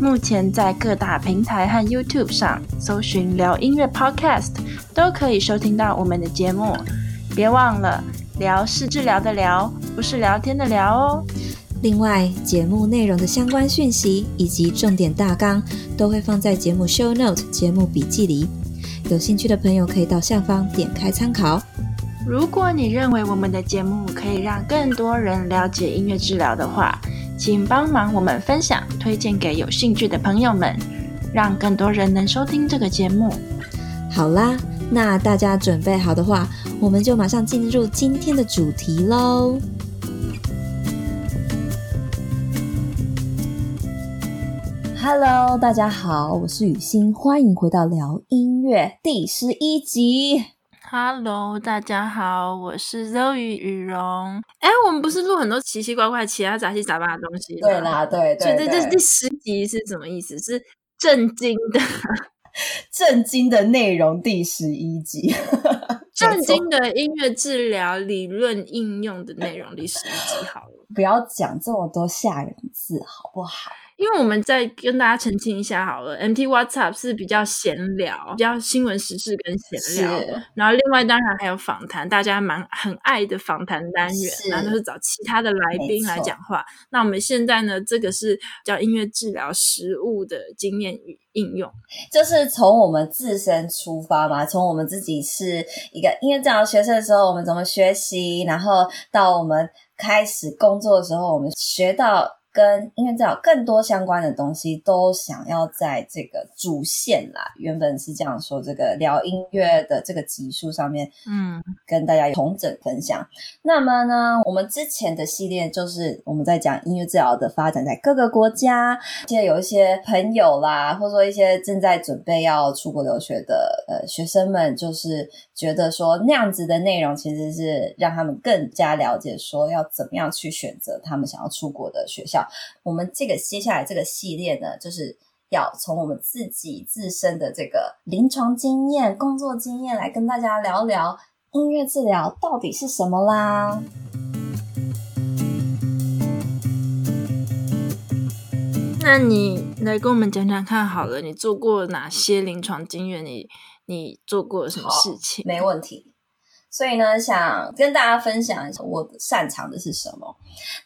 目前在各大平台和 YouTube 上搜寻“聊音乐 Podcast”，都可以收听到我们的节目。别忘了，聊是治疗的聊，不是聊天的聊哦。另外，节目内容的相关讯息以及重点大纲都会放在节目 Show Note 节目笔记里，有兴趣的朋友可以到下方点开参考。如果你认为我们的节目可以让更多人了解音乐治疗的话，请帮忙我们分享、推荐给有兴趣的朋友们，让更多人能收听这个节目。好啦，那大家准备好的话，我们就马上进入今天的主题喽。Hello，大家好，我是雨欣，欢迎回到聊音乐第十一集。Hello，大家好，我是 Zoe 雨蓉。哎，我们不是录很多奇奇怪怪、其他杂七杂八的东西？对啦，对对，对。所以这这第十集是什么意思？是震惊的、震惊的内容。第十一集，震惊的音乐治疗理论应用的内容。第十一集，好了，不要讲这么多吓人字，好不好？因为我们再跟大家澄清一下好了，MT WhatsApp 是比较闲聊，比较新闻时事跟闲聊，然后另外当然还有访谈，大家蛮很爱的访谈单元，然后都是找其他的来宾来讲话。那我们现在呢，这个是叫音乐治疗实务的经验与应用，就是从我们自身出发嘛，从我们自己是一个音乐治疗学生的时候，我们怎么学习，然后到我们开始工作的时候，我们学到。跟音乐治疗更多相关的东西，都想要在这个主线啦。原本是这样说，这个聊音乐的这个集数上面，嗯，跟大家同整分享。那么呢，我们之前的系列就是我们在讲音乐治疗的发展在各个国家。现在有一些朋友啦，或者说一些正在准备要出国留学的呃学生们，就是觉得说那样子的内容其实是让他们更加了解说要怎么样去选择他们想要出国的学校。我们这个接下来这个系列呢，就是要从我们自己自身的这个临床经验、工作经验来跟大家聊聊音乐治疗到底是什么啦。那你来跟我们讲讲看好了，你做过哪些临床经验？你你做过什么事情？没问题。所以呢，想跟大家分享一下我擅长的是什么。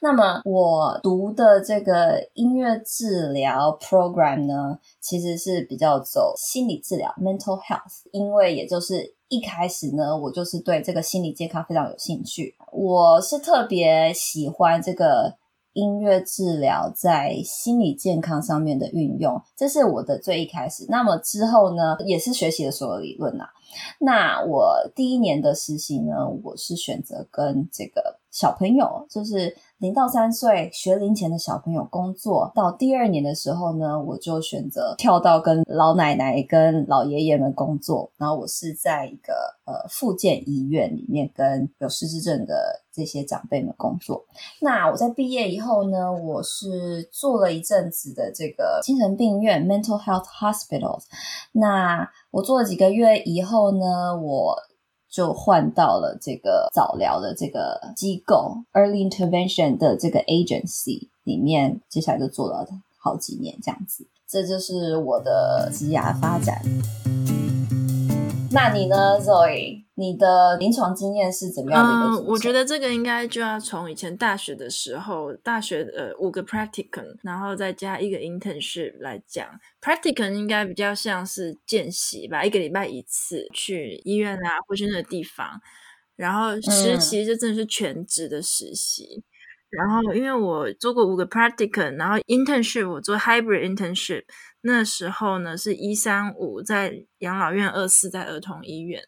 那么我读的这个音乐治疗 program 呢，其实是比较走心理治疗 （mental health），因为也就是一开始呢，我就是对这个心理健康非常有兴趣。我是特别喜欢这个音乐治疗在心理健康上面的运用，这是我的最一开始。那么之后呢，也是学习了所有理论啊。那我第一年的实习呢，我是选择跟这个小朋友，就是零到三岁学龄前的小朋友工作。到第二年的时候呢，我就选择跳到跟老奶奶、跟老爷爷们工作。然后我是在一个呃复健医院里面跟有失智症的这些长辈们工作。那我在毕业以后呢，我是做了一阵子的这个精神病院 （mental health hospitals）。那我做了几个月以后呢，我就换到了这个早疗的这个机构 （early intervention） 的这个 agency 里面，接下来就做了好几年这样子。这就是我的职涯发展。那你呢，Zoe？你的临床经验是怎么样的一个？嗯，我觉得这个应该就要从以前大学的时候，大学呃五个 practicum，然后再加一个 internship 来讲。practicum 应该比较像是见习吧，一个礼拜一次去医院啊，或去那个地方。然后实习就真的是全职的实习。嗯。然后因为我做过五个 practicum，然后 internship 我做 hybrid internship，那时候呢是一三五在养老院，二四在儿童医院。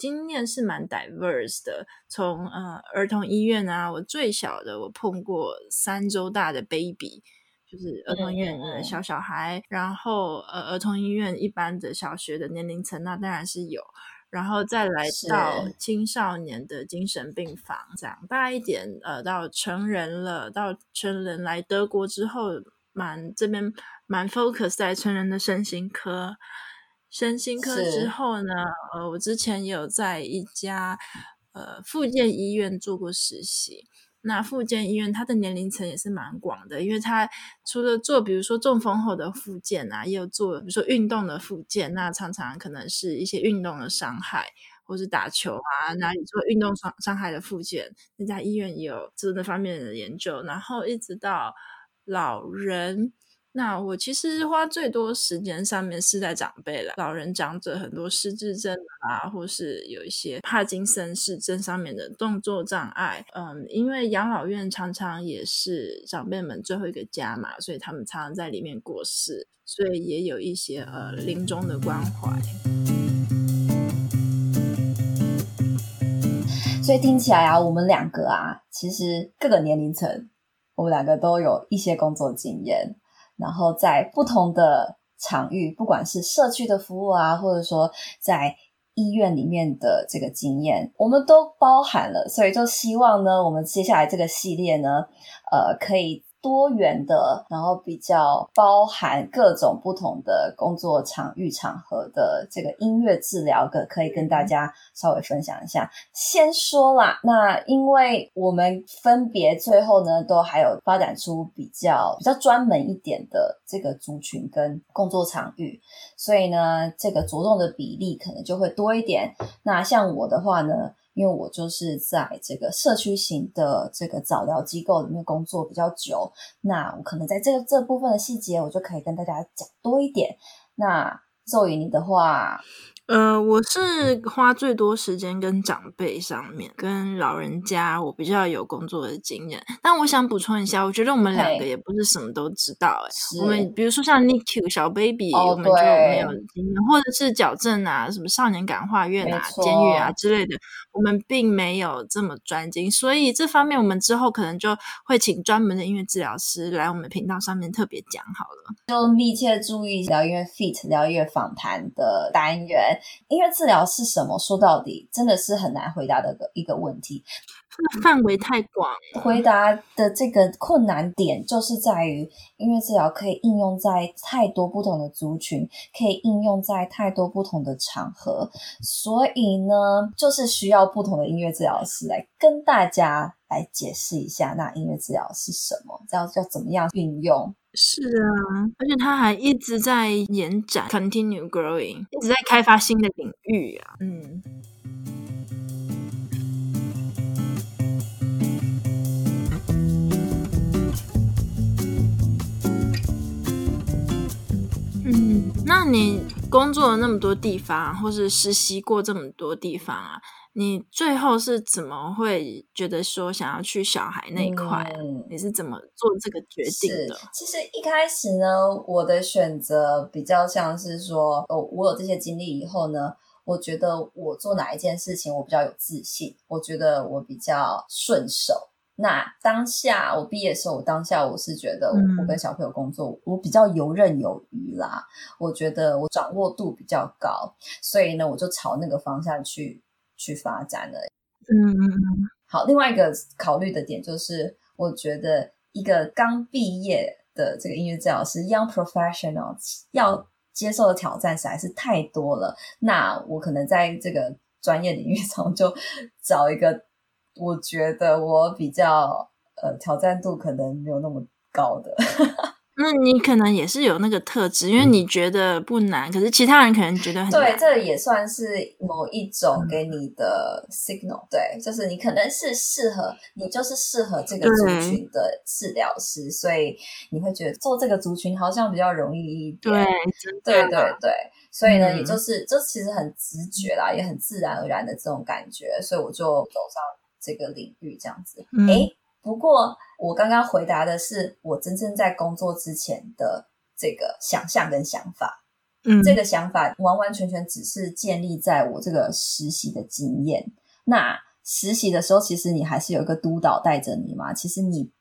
经验是蛮 diverse 的，从呃儿童医院啊，我最小的我碰过三周大的 baby，就是儿童医院的小小孩，嗯、然后呃，儿童医院一般的小学的年龄层，那当然是有，然后再来到青少年的精神病房，长大一点，呃，到成人了，到成人来德国之后，蛮这边蛮 focus 在成人的身心科，身心科之后呢，呃，我之前也有在一家呃复健医院做过实习。那复健医院它的年龄层也是蛮广的，因为它除了做比如说中风后的复健啊，也有做比如说运动的复健，那常常可能是一些运动的伤害，或是打球啊哪里做运动伤伤害的复健，那家医院也有做那方面的研究，然后一直到老人。那我其实花最多时间上面是在长辈了，老人长者很多失智症啊，或是有一些帕金森氏症上面的动作障碍。嗯，因为养老院常常也是长辈们最后一个家嘛，所以他们常常在里面过世，所以也有一些呃临终的关怀。所以听起来啊，我们两个啊，其实各个年龄层，我们两个都有一些工作经验。然后在不同的场域，不管是社区的服务啊，或者说在医院里面的这个经验，我们都包含了。所以就希望呢，我们接下来这个系列呢，呃，可以。多元的，然后比较包含各种不同的工作场域场合的这个音乐治疗的，可以跟大家稍微分享一下。先说啦，那因为我们分别最后呢，都还有发展出比较比较专门一点的这个族群跟工作场域，所以呢，这个着重的比例可能就会多一点。那像我的话呢，因为我就是在这个社区型的这个早疗机构里面工作比较久，那我可能在这个这部分的细节，我就可以跟大家讲多一点。那 Zoe 你的话。呃，我是花最多时间跟长辈上面，跟老人家，我比较有工作的经验。但我想补充一下，我觉得我们两个也不是什么都知道、欸。哎，我们比如说像 NICU 小 baby，、哦、我们就没有经验，或者是矫正啊，什么少年感化院啊、监狱啊之类的，我们并没有这么专精。所以这方面，我们之后可能就会请专门的音乐治疗师来我们频道上面特别讲好了。就密切注意疗音乐 Feat 疗音乐访谈的单元。音乐治疗是什么？说到底，真的是很难回答的一个问题。范围太广，回答的这个困难点就是在于，音乐治疗可以应用在太多不同的族群，可以应用在太多不同的场合，所以呢，就是需要不同的音乐治疗师来跟大家来解释一下，那音乐治疗是什么，要要怎么样运用。是啊，而且他还一直在延展，continue growing，一直在开发新的领域啊。嗯，嗯，那你工作了那么多地方，或是实习过这么多地方啊？你最后是怎么会觉得说想要去小孩那一块？嗯，你是怎么做这个决定的？其实一开始呢，我的选择比较像是说，哦，我有这些经历以后呢，我觉得我做哪一件事情我比较有自信，我觉得我比较顺手。那当下我毕业的时候，我当下我是觉得我跟小朋友工作，嗯，我比较游刃有余啦。我觉得我掌握度比较高，所以呢，我就朝那个方向去。去发展了，嗯嗯嗯。好，另外一个考虑的点就是，我觉得一个刚毕业的这个音乐治疗师 （young professional） 要接受的挑战实在是太多了。那我可能在这个专业领域上就 找一个，我觉得我比较呃挑战度可能没有那么高的。那你可能也是有那个特质，因为你觉得不难，嗯、可是其他人可能觉得很难。对，这也算是某一种给你的 signal、嗯。对，就是你可能是适合，你就是适合这个族群的治疗师，所以你会觉得做这个族群好像比较容易一点。对，对对对，所以呢，嗯、也就是就其实很直觉啦，也很自然而然的这种感觉，所以我就走上这个领域这样子。嗯、诶不过，我刚刚回答的是我真正在工作之前的这个想象跟想法。嗯，这个想法完完全全只是建立在我这个实习的经验。那实习的时候，其实你还是有一个督导带着你嘛。其实你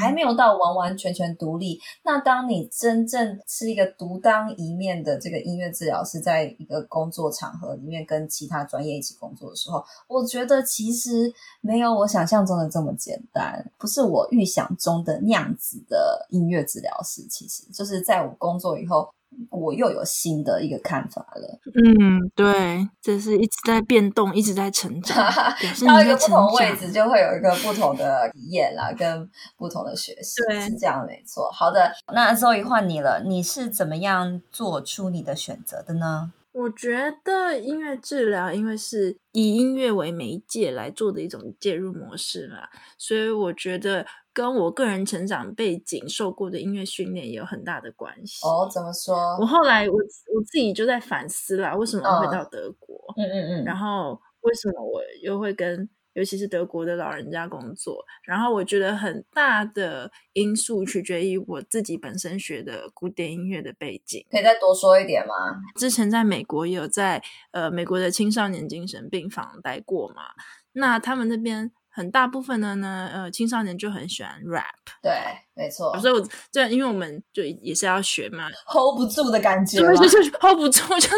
还没有到完完全全独立。那当你真正是一个独当一面的这个音乐治疗师，在一个工作场合里面跟其他专业一起工作的时候，我觉得其实没有我想象中的这么简单，不是我预想中的那样子的音乐治疗师。其实就是在我工作以后。我又有新的一个看法了。嗯，对，这是一直在变动，一直在成长。到一个不同位置，就会有一个不同的体验啦，跟不同的学习，对是这样没错。好的，那 Zoe 换你了，你是怎么样做出你的选择的呢？我觉得音乐治疗，因为是以音乐为媒介来做的一种介入模式嘛，所以我觉得。跟我个人成长背景、受过的音乐训练也有很大的关系。哦，怎么说？我后来我我自己就在反思啦，为什么会到德国？嗯嗯嗯。然后为什么我又会跟，尤其是德国的老人家工作？然后我觉得很大的因素取决于我自己本身学的古典音乐的背景。可以再多说一点吗？之前在美国也有在呃美国的青少年精神病房待过嘛，那他们那边。很大部分的呢，呃，青少年就很喜欢 rap，对，没错。所以我这因为我们就也是要学嘛，hold 不住的感觉，就是 hold 不住，就是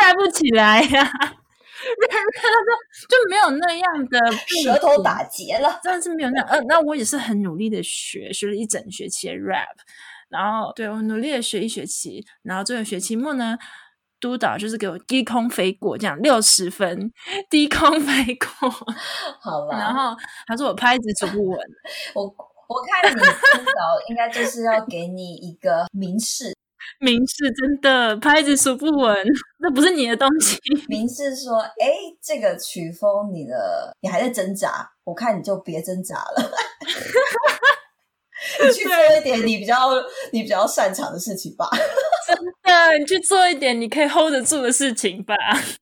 rap 不起来呀、啊，就就没有那样的舌头打结了，真的是没有那样。呃，那我也是很努力的学，学了一整学期的 rap，然后对我努力的学一学期，然后这个学期末呢。督导就是给我低空飞过，这样六十分，低空飞过，好了。然后他说我拍子数不稳，我我看你督导应该就是要给你一个明示，明示真的拍子数不稳，那不是你的东西。明示说，哎，这个曲风你的你还在挣扎，我看你就别挣扎了，你去做一点你比较你比较擅长的事情吧。真的，你去做一点你可以 hold 得住的事情吧，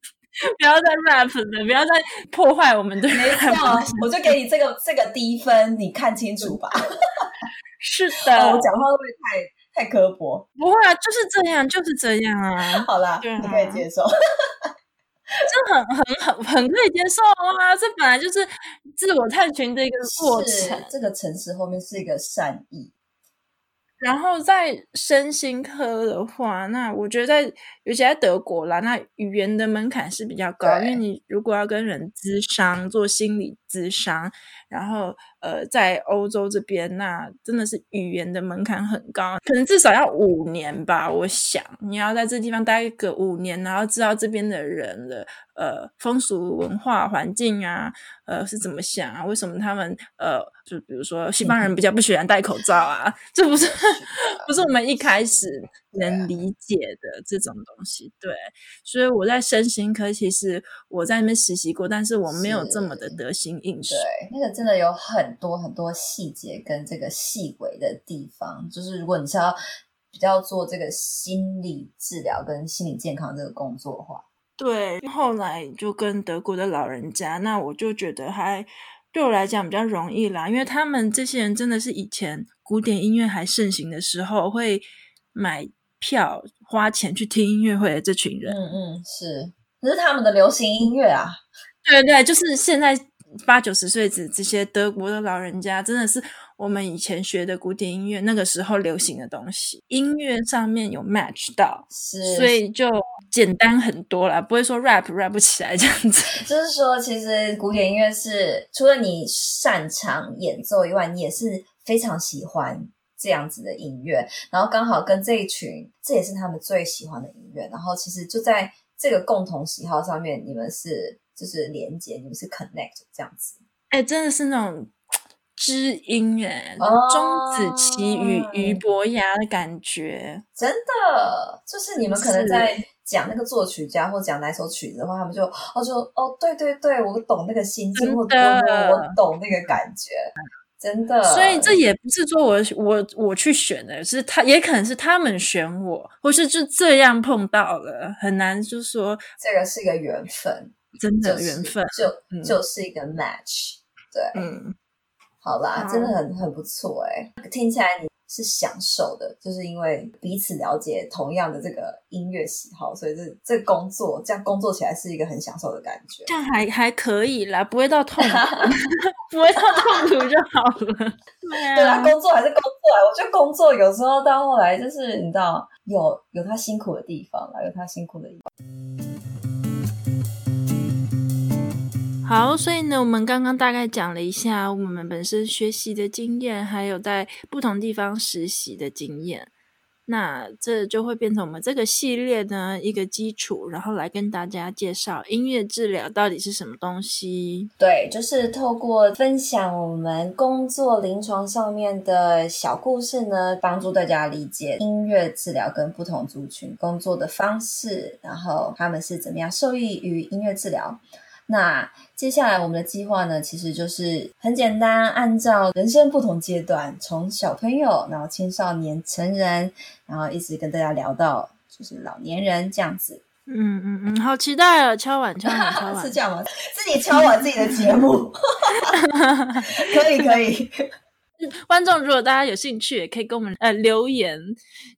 不要再 rap 了，不要再破坏我们的。没错，我就给你这个这个低分，你看清楚吧。是的，哦、我讲话会不会太太刻薄？不会啊，就是这样，就是这样啊。好啦，对啊、你可以接受，这很很很 很可以接受啊。这本来就是自我探寻的一个过程。这个城市后面是一个善意。然后在身心科的话，那我觉得在尤其在德国啦，那语言的门槛是比较高，因为你如果要跟人咨商做心理咨商，然后呃在欧洲这边，那真的是语言的门槛很高，可能至少要五年吧。我想你要在这地方待个五年，然后知道这边的人的呃风俗文化环境啊，呃是怎么想啊？为什么他们呃就比如说西方人比较不喜欢戴口罩啊？这、嗯、不是。不是我们一开始能理解的这种东西，对，所以我在身心科，其实我在那边实习过，但是我没有这么的得心应手。对，那个真的有很多很多细节跟这个细微的地方，就是如果你是要比较做这个心理治疗跟心理健康这个工作的话，对，后来就跟德国的老人家，那我就觉得还。对我来讲比较容易啦，因为他们这些人真的是以前古典音乐还盛行的时候会买票花钱去听音乐会的这群人。嗯嗯，是，可是他们的流行音乐啊。对对，就是现在八九十岁子这些德国的老人家，真的是。我们以前学的古典音乐，那个时候流行的东西，音乐上面有 match 到，是，所以就简单很多了，不会说 rap rap 不起来这样子。就是说，其实古典音乐是除了你擅长演奏以外，你也是非常喜欢这样子的音乐，然后刚好跟这一群，这也是他们最喜欢的音乐，然后其实就在这个共同喜好上面，你们是就是连接，你们是 connect 这样子。哎，真的是那种。知音哎，钟子期与俞伯牙的感觉，真的？就是你们可能在讲那个作曲家或讲哪首曲子的话，他们就哦就哦对对对，我懂那个心境，或者我懂那个感觉，真的。所以这也不是说我我我去选的，是他也可能是他们选我，或是就这样碰到了，很难就说这个是一个缘分，真的缘分，就就是一个 match，对，嗯。好啦，真的很很不错哎、欸，听起来你是享受的，就是因为彼此了解同样的这个音乐喜好，所以这这工作这样工作起来是一个很享受的感觉。这样还还可以啦，不会到痛苦，不会到痛苦就好了。对啊，对啊，工作还是工作啊。我觉得工作有时候到后来就是你知道，有有他辛苦的地方啦，有他辛苦的地方。好，所以呢，我们刚刚大概讲了一下我们本身学习的经验，还有在不同地方实习的经验。那这就会变成我们这个系列呢一个基础，然后来跟大家介绍音乐治疗到底是什么东西。对，就是透过分享我们工作临床上面的小故事呢，帮助大家理解音乐治疗跟不同族群工作的方式，然后他们是怎么样受益于音乐治疗。那接下来我们的计划呢，其实就是很简单，按照人生不同阶段，从小朋友，然后青少年、成人，然后一直跟大家聊到就是老年人这样子。嗯嗯嗯，好期待啊！敲碗敲碗敲碗，是这样吗？自己敲碗自己的节目，可 以可以。观众如果大家有兴趣，也可以跟我们呃留言，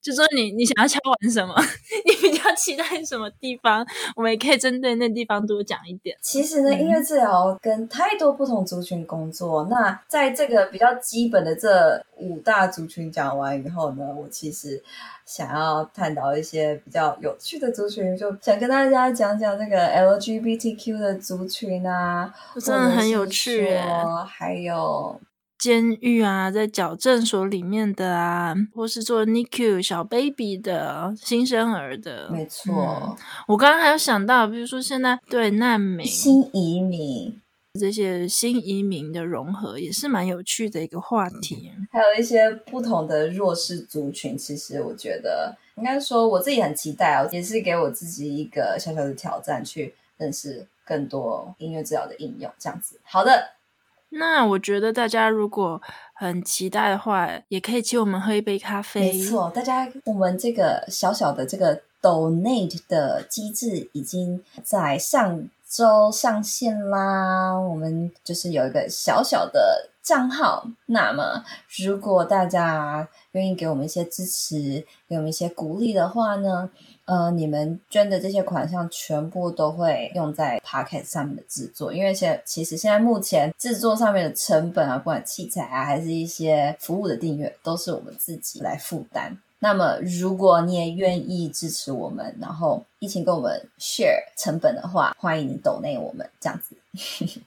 就说你你想要敲完什么，你比较期待什么地方，我们也可以针对那地方多讲一点。其实呢，嗯、音乐治疗跟太多不同族群工作，那在这个比较基本的这五大族群讲完以后呢，我其实想要探讨一些比较有趣的族群，就想跟大家讲讲那个 LGBTQ 的族群啊，真的很有趣耶，还有。监狱啊，在矫正所里面的啊，或是做 NICU 小 baby 的新生儿的，没错、嗯。我刚刚还有想到，比如说现在对难民、新移民这些新移民的融合，也是蛮有趣的一个话题。还有一些不同的弱势族群，其实我觉得应该说我自己很期待哦，也是给我自己一个小小的挑战，去认识更多音乐治疗的应用。这样子，好的。那我觉得大家如果很期待的话，也可以请我们喝一杯咖啡。没错，大家，我们这个小小的这个 donate 的机制已经在上周上线啦。我们就是有一个小小的账号，那么如果大家愿意给我们一些支持，给我们一些鼓励的话呢，呃，你们捐的这些款项全部都会用在 p o c k e t 上面的制作，因为现其实现在目前制作上面的成本啊，不管器材啊，还是一些服务的订阅，都是我们自己来负担。那么，如果你也愿意支持我们，然后一起跟我们 share 成本的话，欢迎你 donate 我们这样子。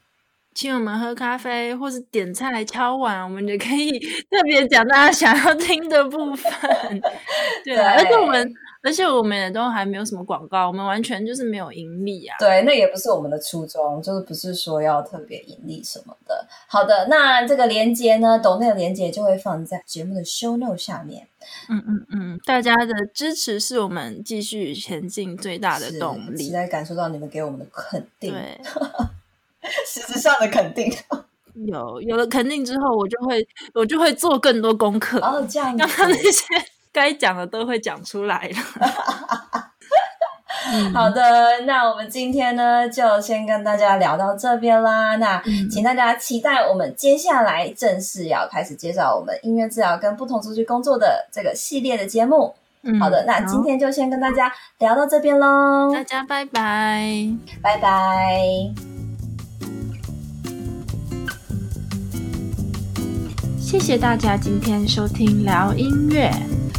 请我们喝咖啡，或是点菜来敲碗，我们就可以 特别讲大家想要听的部分。对，对，而且我们。而且我们也都还没有什么广告，我们完全就是没有盈利啊。对，那也不是我们的初衷，就是不是说要特别盈利什么的。好的，那这个连接呢，抖内的连接就会放在节目的 show note 下面。嗯嗯嗯，大家的支持是我们继续前进最大的动力。实在感受到你们给我们的肯定，对，实质上的肯定。有有了肯定之后，我就会我就会做更多功课。哦，这样子。刚刚那些。该讲的都会讲出来了。好的，那我们今天呢，就先跟大家聊到这边啦。那请大家期待我们接下来正式要开始介绍我们音乐治疗跟不同族群工作的这个系列的节目。嗯，好的，那今天就先跟大家聊到这边喽。大家拜拜，拜拜。谢谢大家今天收听聊音乐。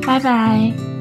拜拜。